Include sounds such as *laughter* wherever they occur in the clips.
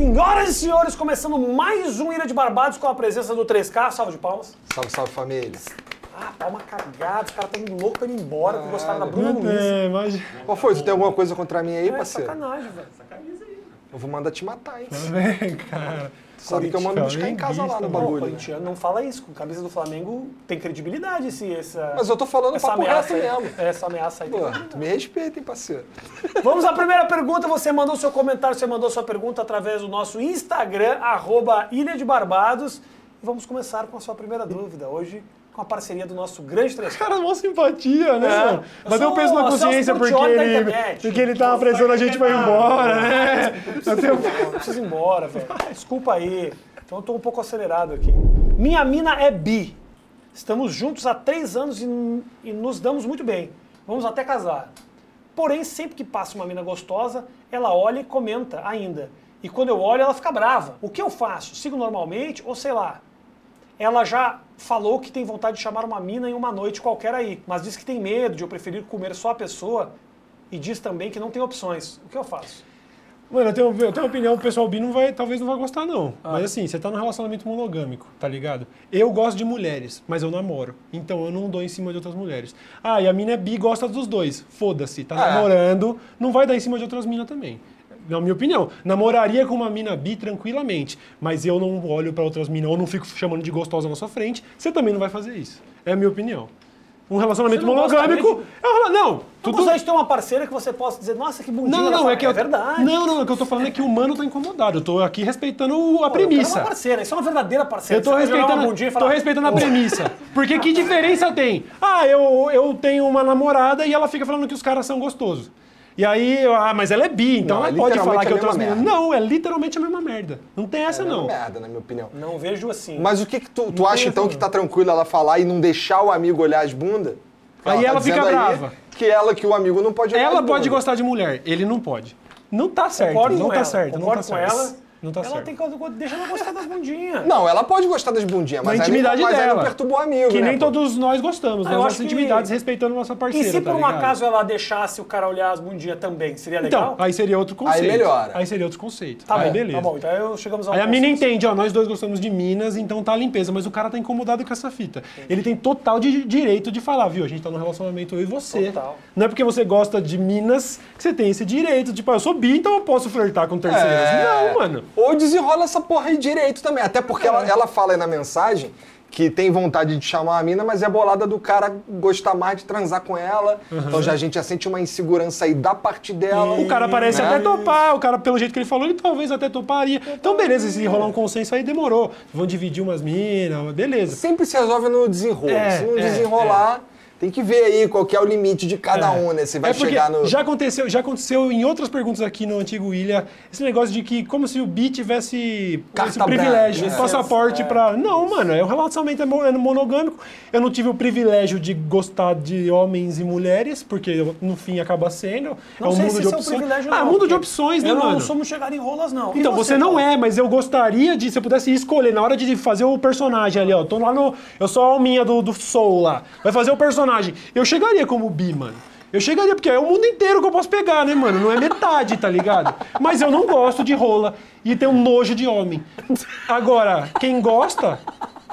Senhoras e senhores, começando mais um Ilha de Barbados com a presença do 3K. Salve de palmas. Salve, salve família. Ah, palma cagada, os caras tão loucos pra ir embora, que gostaram da Bruna Luiz. tem, mas... Qual foi? Tu tem alguma coisa contra mim aí, É parceiro? sacanagem, velho. Eu vou mandar te matar, hein? Vem, *laughs* cara. Sabe que eu mando buscar em casa lá no o bagulho. né? corintiano não fala isso. Com camisa do Flamengo tem credibilidade esse, essa, Mas eu tô falando essa papo ameaça aí. mesmo. Essa ameaça aí. Pô, me respeita, hein, parceiro? *laughs* Vamos à primeira pergunta. Você mandou seu comentário, você mandou sua pergunta através do nosso Instagram, arroba Ilha de Barbados. E vamos começar com a sua primeira dúvida. Hoje, com a parceria do nosso grande 3K. Cara, mó simpatia, né? É. Eu Mas eu sou penso na consciência porque ele, porque ele tava pressionando a gente pra ir embora, né? Eu tenho- Eu preciso ir embora, velho. Desculpa aí. Então eu tô um pouco acelerado aqui. Minha mina é bi. Estamos juntos há três anos e, e nos damos muito bem. Vamos até casar. Porém, sempre que passa uma mina gostosa, ela olha e comenta ainda. E quando eu olho, ela fica brava. O que eu faço? Sigo normalmente ou sei lá? Ela já falou que tem vontade de chamar uma mina em uma noite qualquer aí, mas diz que tem medo de eu preferir comer só a pessoa e diz também que não tem opções. O que eu faço? Mano, eu tenho, eu tenho uma opinião, o pessoal bi não vai, talvez não vai gostar, não. Mas assim, você tá num relacionamento monogâmico, tá ligado? Eu gosto de mulheres, mas eu namoro. Então eu não dou em cima de outras mulheres. Ah, e a mina é bi gosta dos dois. Foda-se, tá É. namorando, não vai dar em cima de outras minas também. Na minha opinião, namoraria com uma mina bi tranquilamente, mas eu não olho pra outras minas ou não fico chamando de gostosa na sua frente, você também não vai fazer isso. É a minha opinião. Um relacionamento não monogâmico. também É não, Tu ter uma parceira que você possa dizer, nossa, que bundinha. não, não, é que eu, verdade. Não, não, o que eu tô falando é que o humano tá incomodado. Eu tô aqui respeitando a Pô, eu premissa. uma parceira, isso é uma verdadeira parceira. Eu tô respeitando, bundinha e tô falar, respeitando a "Pô, premissa. Porque que diferença tem? Ah, eu, eu tenho uma namorada e ela fica falando que os caras são gostosos. E aí, eu- ah, mas ela é bi, então Não, ela é pode falar que a outras mesma meninas. Não, é literalmente a mesma merda. Não tem essa, É não. uma merda, na minha opinião. Não vejo assim. Mas o que, que tu, tu Não acha então que tá tranquilo ela falar e não deixar o amigo olhar as bundas? Aí ela dizendo fica brava. Que ela, que o amigo não pode olhar Ela as pode gostar de mulher, ele não pode. Não tá certo, Concordo não tá ela, certo, não concordo tá com certo. ela. Não tá ela certo. tem que deixa ela gostar das bundinhas. *laughs* Não, ela pode gostar das bundinhas, mas, intimidade aí, mas aí dela. não perturba o amigo, Que né, nem pô? todos nós gostamos, Ah, eu nossas acho que- intimidades, respeitando nossa E parceira. se tá por um ligado? acaso ela deixasse o cara olhar as bundinhas também, seria legal? Então, aí seria outro conceito. melhora. Aí seria outro conceito. tá aí bom, beleza. tá bom. Então eu chegamos ao Aí a mina entende, ó, nós dois gostamos de Minas, então tá a limpeza, mas o cara tá incomodado com essa fita. Ele tem total de direito de falar, viu? A gente tá num relacionamento eu e você. Total. Não é porque você gosta de Minas que você tem esse direito. Tipo, ah, eu sou bi, então eu posso flertar com terceiros. É. Não, mano. Ou desenrola essa porra aí direito também. Até porque ela, ela fala aí na mensagem que tem vontade de chamar a mina, mas é bolada do cara gostar mais de transar com ela. Então já a gente já sente uma insegurança aí da parte dela. O cara parece né? até topar, o cara, pelo jeito que ele falou, ele talvez até toparia. Então, beleza, se rolar um consenso aí, demorou. Vão dividir umas minas, beleza. Sempre se resolve no desenrolo. É, se não é, desenrolar, tem que ver aí qual que é o limite de cada É. um, né? Você vai É chegar no. Já aconteceu, já aconteceu em outras perguntas aqui no Antigo Ilha, esse negócio de que como se o bi tivesse Carta esse privilégio, branca, esse é. passaporte É. pra. Não, mano, é um relacionamento é mo- é monogâmico. Eu não tive o privilégio de gostar de homens e mulheres, porque no fim acaba sendo. Não é um sei mundo se de isso é um opções. privilégio, ah, não, mundo de opções, né, eu mano? não somos chegar em rolas, não. Então, você não Paulo? é, mas eu gostaria de, se eu pudesse escolher, na hora de fazer o personagem ali, ó, tô lá no, eu sou a alminha do, do Soul lá, vai fazer o personagem, eu chegaria como bi, mano. Eu chegaria, porque é o mundo inteiro que eu posso pegar, né, mano? Não é metade, tá ligado? Mas eu não gosto de rola e tenho nojo de homem. Agora, quem gosta,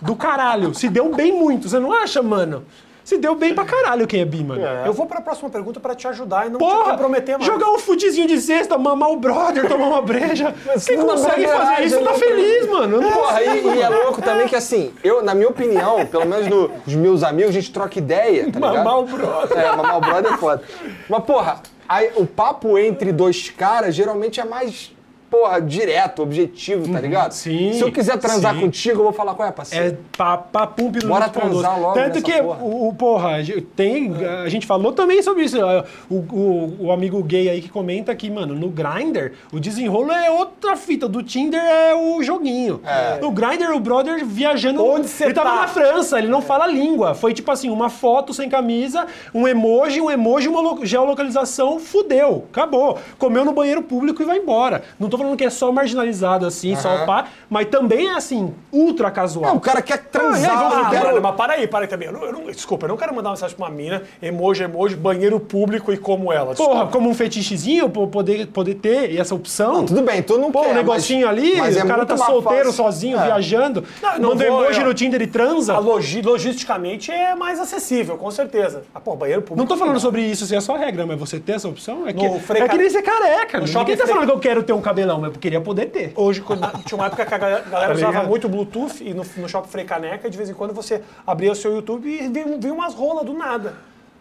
do caralho. Se deu bem muito, você não acha, mano? Se deu bem pra caralho quem é bi, mano. Eu vou pra próxima pergunta pra te ajudar e não te Porra, comprometer mais. jogar um futezinho de cesta, mamar o brother, tomar uma breja. *laughs* Quem não consegue dá fazer isso tá não- feliz, mano. Não Porra, e, e é louco também que assim, eu, na minha opinião, pelo menos no- nos meus amigos, a gente troca ideia, tá ligado? Mamar o brother. É, mamar o brother é foda. Mas, porra, aí, o papo entre dois caras geralmente é mais, porra, direto, objetivo, tá ligado? sim, Se eu quiser transar sim. contigo, eu vou falar, qual é, parceiro? É papum pino Bora pão doce. transar logo Tanto nessa que porra. o, o- porra, tem, a gente falou também sobre isso. ó, O, o, o amigo gay aí que comenta que, mano, no Grindr, o desenrolo é outra fita. Do Tinder é o joguinho. É. No Grindr, o brother viajando. Onde cê ele tava tá? na França, ele não fala língua. Foi tipo assim, uma foto sem camisa, um emoji, um emoji, uma lo- geolocalização, fudeu. Acabou. Comeu no banheiro público e vai embora. Não tô tô falando que é só marginalizado assim, só Aham. o pá, mas também é assim, ultra casual. É, o cara quer Ah, aí, transar. vamos- eu Ah, quero- brother, mas para aí, para aí também. Eu não, eu não- desculpa, eu não quero mandar uma mensagem pra uma mina, emoji, emoji, banheiro público e como ela. Porra, como um fetichezinho, poder, poder ter essa opção. Tudo bem, tu não Pô, quer, um negocinho mas- ali, mas é o cara muito tá solteiro, fácil. sozinho, É. viajando, Não, não manda vou, emoji eu- no Tinder e transa. A logi- logisticamente é mais acessível, com certeza. Ah, pô, banheiro público. Não tô falando sobre isso se é só regra, mas você ter essa opção é que, No é que nem ser careca. Ninguém shopping tá falando que eu quero ter um cabelão, mas eu queria poder ter. Hoje, quando- tinha uma época que a galera galera Tá usava muito Bluetooth e no, no shopping Frei Caneca, de vez em quando você abria o seu YouTube e vinha, vinha umas rolas do nada.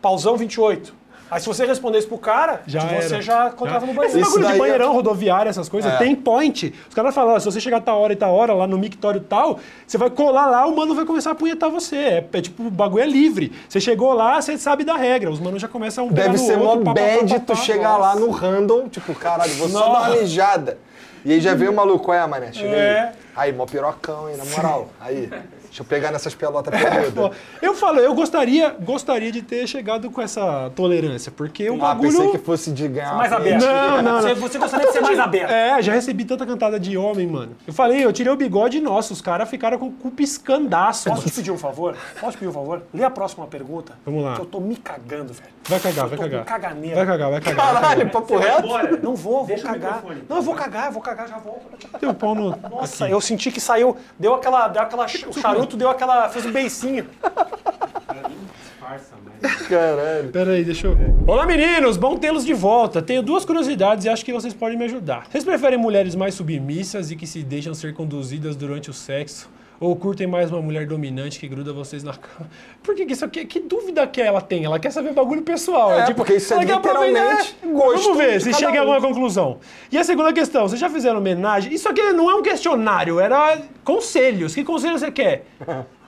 Pausão 28. Aí se você respondesse pro cara, Já você era. já encontrava no Esse banheiro. Isso bagulho de é- banheirão, rodoviária, essas coisas, É. tem point. Os caras falam, ó, se você chegar tal hora e tal hora lá no mictório tal, você vai colar lá, o mano vai começar a punhetar você. É, é tipo, o bagulho é livre. Você chegou lá, você sabe da regra. Os manos já começam a um Deve ser mó outro, bad tu chegar lá no random, tipo, caralho, vou só dar uma mijada. E aí já veio o maluco, qual é, mané? Chega É. aí. Aí, mó pirocão, hein, na moral. Aí, deixa eu pegar nessas pelotas peludas. *laughs* eu falo, eu gostaria, gostaria de ter chegado com essa tolerância, porque o Ah, bagulho... pensei que fosse de ganhar Mais aberto. Não, não, Você, não. você gostaria de ser mais aberto. É, já recebi tanta cantada de homem, mano. Eu falei, eu tirei o bigode e, nossa, os caras ficaram com o cu piscandaço. Posso te pedir um favor? Posso te pedir um favor? Lê a próxima pergunta. Vamos lá. Que eu tô me cagando, velho. Vai cagar, vai cagar. caganeira. Vai cagar, vai cagar. vai Caralho, papo reto? Não vou, vou Deixa o cagar. Não, eu vou cagar, eu vou cagar, já volto. o pau no... Nossa, eu senti que saiu, deu aquela, deu aquela, o charuto deu aquela, fez um beicinho. Caralho. Pera aí, deixa eu... Olá, meninos! Bom tê-los de volta. Tenho duas curiosidades e acho que vocês podem me ajudar. Vocês preferem mulheres mais submissas e que se deixam ser conduzidas durante o sexo? Ou curtem mais uma mulher dominante que gruda vocês na cama? *laughs* Por que, que isso aqui? Que dúvida que ela tem? Ela quer saber bagulho pessoal. É, porque isso é literalmente gosto *laughs* Vamos ver se chega a um. alguma conclusão. E a segunda questão, vocês já fizeram homenagem? Isso aqui não é um questionário, era conselhos. Que conselho você quer? *laughs*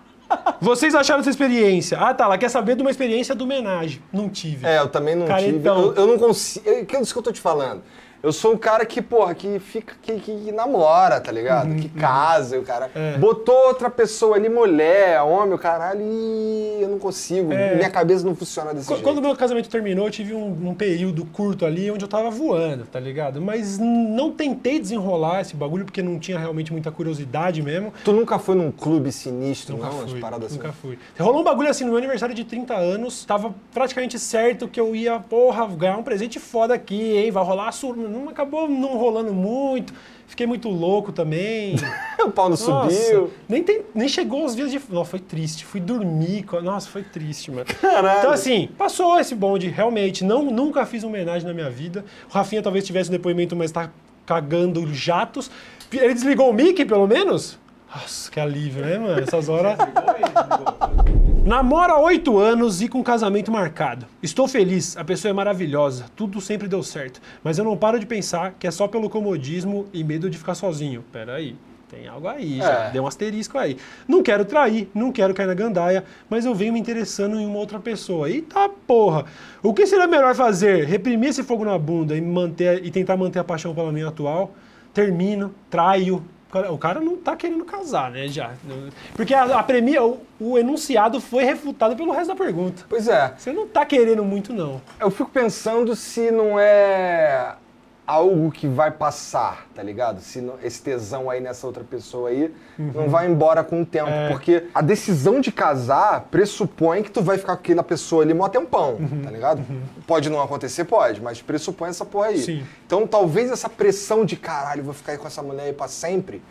Vocês acharam essa experiência? Ah, tá. Ela quer saber de uma experiência do homenagem. Não tive. É, eu também não tive. Caretão. Eu, eu não consigo. É aquilo que eu tô te falando. Eu sou um cara que, porra, que fica, que, que namora, tá ligado? Uhum, que casa, e o cara. É. Botou outra pessoa ali, mulher, homem, o caralho, e eu não consigo. É. Minha cabeça não funciona desse Qu- jeito. Quando meu casamento terminou, eu tive um, um período curto ali onde eu tava voando, tá ligado? Mas não tentei desenrolar esse bagulho porque não tinha realmente muita curiosidade mesmo. Tu nunca foi num clube sinistro, Nunca não? As fui, paradas nunca assim. fui. Rolou um bagulho assim no meu aniversário de 30 anos, tava praticamente certo que eu ia, porra, ganhar um presente foda aqui, hein? Vai rolar a sur... Não acabou não rolando muito. Fiquei muito louco também. *laughs* o pau não Nossa, subiu. Nem, tem- nem chegou aos dias de. Nossa, foi triste. Fui dormir. Nossa, foi triste, mano. Caralho. Então, assim, passou esse bonde, realmente. Não, nunca fiz homenagem na minha vida. O Rafinha talvez tivesse um depoimento, mas tá cagando jatos. Ele desligou o mic, pelo menos? Nossa, que alívio, né, mano? Essas horas. Namoro há oito anos e com casamento marcado. Estou feliz, a pessoa é maravilhosa, tudo sempre deu certo. Mas eu não paro de pensar que é só pelo comodismo e medo de ficar sozinho. Peraí, tem algo aí, já É. deu um asterisco aí. Não quero trair, não quero cair na gandaia, mas eu venho me interessando em uma outra pessoa. Eita porra! O que seria melhor fazer? Reprimir esse fogo na bunda e, manter, e tentar manter a paixão pela minha atual? Termino, traio. O cara não tá querendo casar, né, já. Porque a, a premia, o, o enunciado foi refutado pelo resto da pergunta. Pois é. Você não tá querendo muito, não. Eu fico pensando se não é algo que vai passar, tá ligado? Se não- esse tesão aí nessa outra pessoa aí não vai embora com o tempo. Uhum. É. Porque a decisão de casar pressupõe que tu vai ficar com aquela pessoa ali mó tempão, Uhum. tá ligado? Pode não acontecer, pode, mas pressupõe essa porra aí. Sim. Então talvez essa pressão de caralho, vou ficar aí com essa mulher aí pra sempre,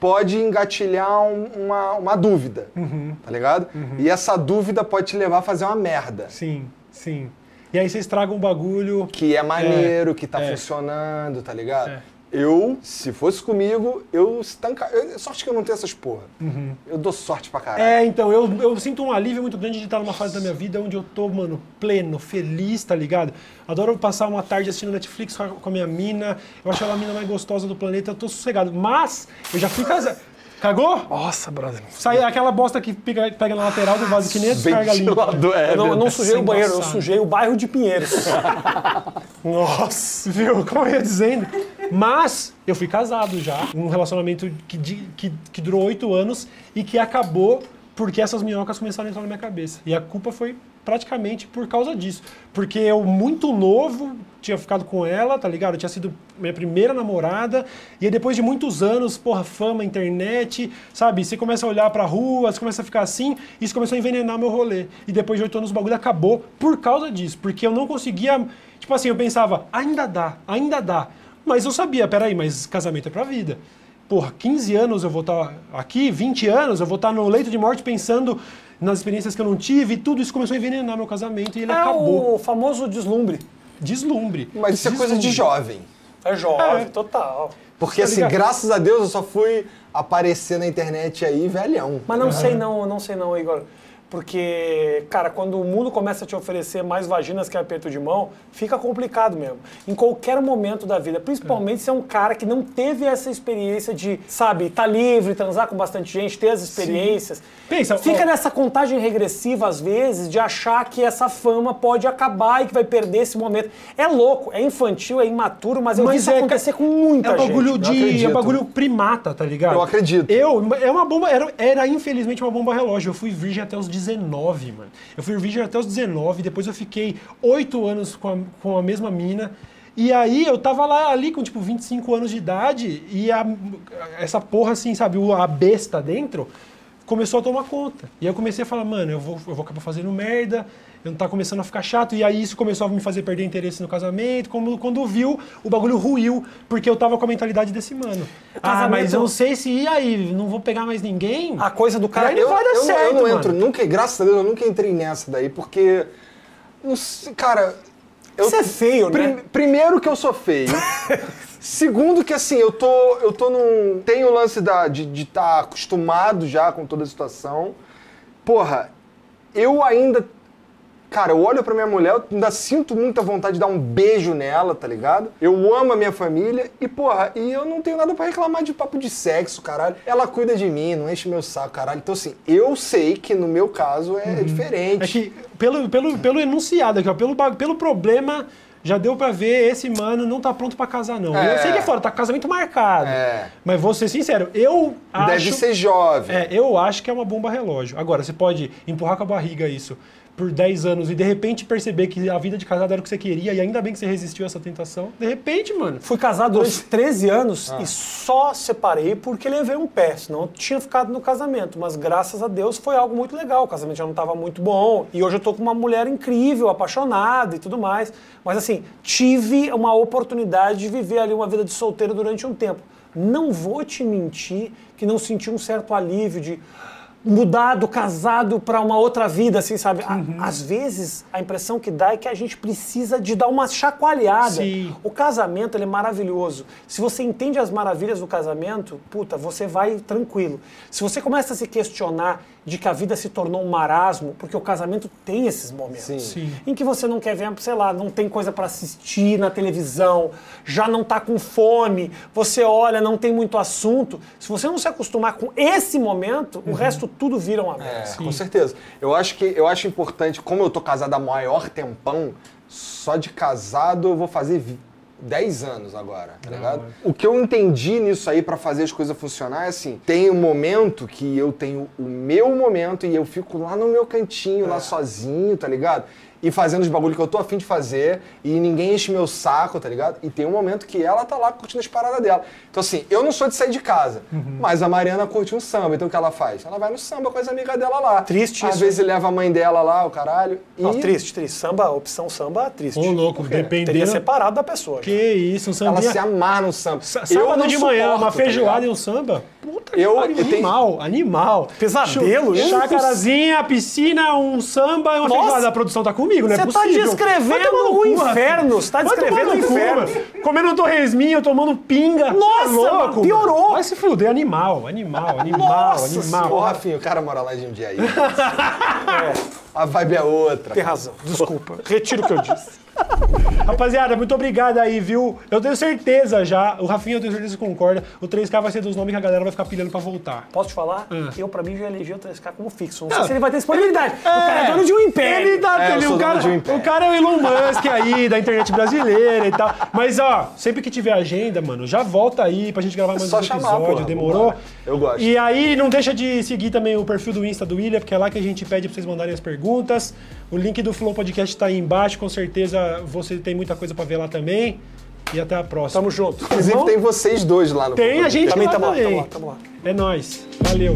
pode engatilhar um- uma, uma dúvida, Uhum. tá ligado? E essa dúvida pode te levar a fazer uma merda. Sim, sim. E aí vocês tragam um bagulho. que é maneiro, que tá é. funcionando, tá ligado? É. Eu, se fosse comigo, eu estanca. Eu, sorte que eu não tenho essas porra. Uhum. Eu dou sorte pra caralho. É, então, eu, eu sinto um alívio muito grande de estar numa fase da minha vida onde eu tô, mano, pleno, feliz, tá ligado? Adoro passar uma tarde assistindo Netflix com a, com a minha mina. Eu acho ela a mina mais gostosa do planeta, eu tô sossegado. Mas, eu já fui casado. Cagou? Nossa, brother. Sai aquela bosta que pega, pega na lateral do vaso que nem a descarga. Ventilador, é Eu não, eu não sujei o banheiro, eu sujei o bairro de Pinheiros. *laughs* Nossa, viu? Como eu ia dizendo. Mas eu fui casado já. Um relacionamento que, de- que, que durou oito anos e que acabou porque essas minhocas começaram a entrar na minha cabeça. E a culpa foi praticamente por causa disso. Porque eu, muito novo, tinha ficado com ela, tá ligado? Eu tinha sido minha primeira namorada. E aí, depois de muitos anos, porra, fama, internet, sabe? Você começa a olhar pra rua, você começa a ficar assim. Isso começou a envenenar meu rolê. E depois de oito anos, o bagulho acabou por causa disso. Porque eu não conseguia. Tipo assim, eu pensava, ainda dá, ainda dá. Mas eu sabia, peraí, mas casamento é pra vida. Porra, 15 anos eu vou estar aqui, 20 anos eu vou estar no leito de morte pensando nas experiências que eu não tive, e tudo isso começou a envenenar meu casamento e ele É acabou. o famoso deslumbre. Deslumbre. Mas isso é coisa de jovem. É jovem, É. total. Porque, Tá assim, ligado? graças a Deus eu só fui aparecer na internet aí velhão. Mas não sei não, não sei não, Igor. Porque, cara, quando o mundo começa a te oferecer mais vaginas que aperto de mão, fica complicado mesmo. Em qualquer momento da vida. Principalmente se é um cara que não teve essa experiência de, sabe, estar livre, transar com bastante gente, ter as experiências. Pensa, Fica ó- nessa contagem regressiva, às vezes, de achar que essa fama pode acabar e que vai perder esse momento. É louco, é infantil, é imaturo, mas eu vi isso é, acontecer com muita é gente. bagulho de. É bagulho primata, tá ligado? Eu acredito. Eu, é uma bomba. Era, era infelizmente uma bomba relógio. Eu fui virgem até os 19, mano. Eu fui virgem até os 19, depois eu fiquei 8 anos com a, com a mesma mina. E aí eu tava lá ali com tipo 25 anos de idade e a- essa porra assim, sabe, a besta dentro começou a tomar conta. E aí eu comecei a falar, mano, eu vou, eu vou acabar fazendo merda, tá começando a ficar chato. E aí isso começou a me fazer perder interesse no casamento. Como, quando viu, o bagulho ruiu, porque eu tava com a mentalidade desse mano. Ah, mas eu não sei se e aí, não vou pegar mais ninguém. A coisa do cara. E aí não vai dar eu, não- certo, eu não mano. entro, nunca, graças a Deus, eu nunca entrei nessa daí, porque. Não sei, cara. Eu, Isso é feio, Prim- né? Primeiro que eu sou feio. *laughs* Segundo que assim, eu tô. Eu tô num. Tem o lance da, de estar acostumado já com toda a situação. Porra, eu ainda. Cara, eu olho pra minha mulher, eu ainda sinto muita vontade de dar um beijo nela, tá ligado? Eu amo a minha família e, porra, e eu não tenho nada pra reclamar de papo de sexo, caralho. Ela cuida de mim, não enche meu saco, caralho. Então, assim, eu sei que no meu caso é diferente. É que, pelo, pelo, pelo enunciado aqui, ó, pelo, pelo problema, já deu pra ver, esse mano não tá pronto pra casar, não. É. Eu sei que é fora, tá com casamento marcado. É. Mas vou ser sincero, eu acho... Deve ser jovem. É, eu acho que é uma bomba relógio. Agora, você pode empurrar com a barriga isso por 10 anos e de repente perceber que a vida de casado era o que você queria e ainda bem que você resistiu a essa tentação. De repente, mano. Fui casado durante 13 anos Ah. e só separei porque levei um pé, senão eu tinha ficado no casamento. Mas graças a Deus foi algo muito legal. O casamento já não estava muito bom. E hoje eu tô com uma mulher incrível, apaixonada e tudo mais. Mas assim, tive uma oportunidade de viver ali uma vida de solteiro durante um tempo. Não vou te mentir que não senti um certo alívio de mudar do casado para uma outra vida, assim, sabe? Uhum. Às vezes, a impressão que dá é que a gente precisa de dar uma chacoalhada. Sim. O casamento ele é maravilhoso. Se você entende as maravilhas do casamento, puta, você vai tranquilo. Se você começa a se questionar de que a vida se tornou um marasmo, porque o casamento tem esses momentos. Sim. Sim. Em que você não quer ver, sei lá, não tem coisa para assistir na televisão, já não tá com fome, você olha, não tem muito assunto. Se você não se acostumar com esse momento, o resto tudo vira uma merda. É, com certeza. Eu acho que eu acho importante, como eu tô casado há maior tempão, só de casado eu vou fazer 10 anos agora, tá ligado? O que eu entendi nisso aí pra fazer as coisas funcionar é assim, tem um momento que eu tenho o meu momento e eu fico lá no meu cantinho, lá sozinho, tá ligado? E fazendo os bagulho que eu tô afim de fazer e ninguém enche meu saco, tá ligado? E tem um momento que ela tá lá curtindo as paradas dela. Então assim, eu não sou de sair de casa, mas a Mariana curte um samba, então o que ela faz? Ela vai no samba com as amigas dela lá. Triste Às isso. vezes leva a mãe dela lá, o caralho. E... Não, triste, triste. Samba, opção samba, triste. Ô, louco, dependendo- Teria separado da pessoa. Que isso, um Ela sambinha... se amarra no samba. Sa- Eu Sábado não de manhã, suporto, uma tá feijoada ligado? e um samba. Puta Eu- que pariu, eu tenho- animal, animal. Pesadelo, isso? Chacarazinha, piscina, um samba uma Nossa! feijoada. A produção tá comigo, não é Você tá descrevendo o cu, inferno, você tá descrevendo o inferno. Comendo um torresminho, tomando pinga. Nossa, Você é louco, mano, piorou. mano. Vai se fuder, animal, animal, animal, Nossa animal. Ô, Rafinha, o cara mora lá em Jundiaí. *laughs* A vibe é outra. Tem razão, desculpa. Retiro o que eu disse. *laughs* Rapaziada, muito obrigado aí, viu? Eu tenho certeza já, o Rafinha eu tenho certeza que concorda, o 3K vai ser dos nomes que a galera vai ficar pilhando pra voltar. Posso te falar? Ah. Eu, pra mim, já elegi o 3K como fixo. Não sei Não. se ele vai ter disponibilidade. O cara é dono de um império. Ele tá, É, o, cara, de um império. o cara é o Elon Musk aí, da internet brasileira e tal. Mas, ó, sempre que tiver agenda, mano, já volta aí pra gente gravar mais só um chamar, episódio, porra, demorou? Eu gosto. E aí, não deixa de seguir também o perfil do Insta do William, porque é lá que a gente pede pra vocês mandarem as perguntas. O link do Flow Podcast tá aí embaixo, com certeza você tem muita coisa pra ver lá também. E até a próxima. Tamo junto. Inclusive tem vocês dois lá no Tem a gente Também lá tamo lá, tamo lá, tamo lá. É nóis. Valeu.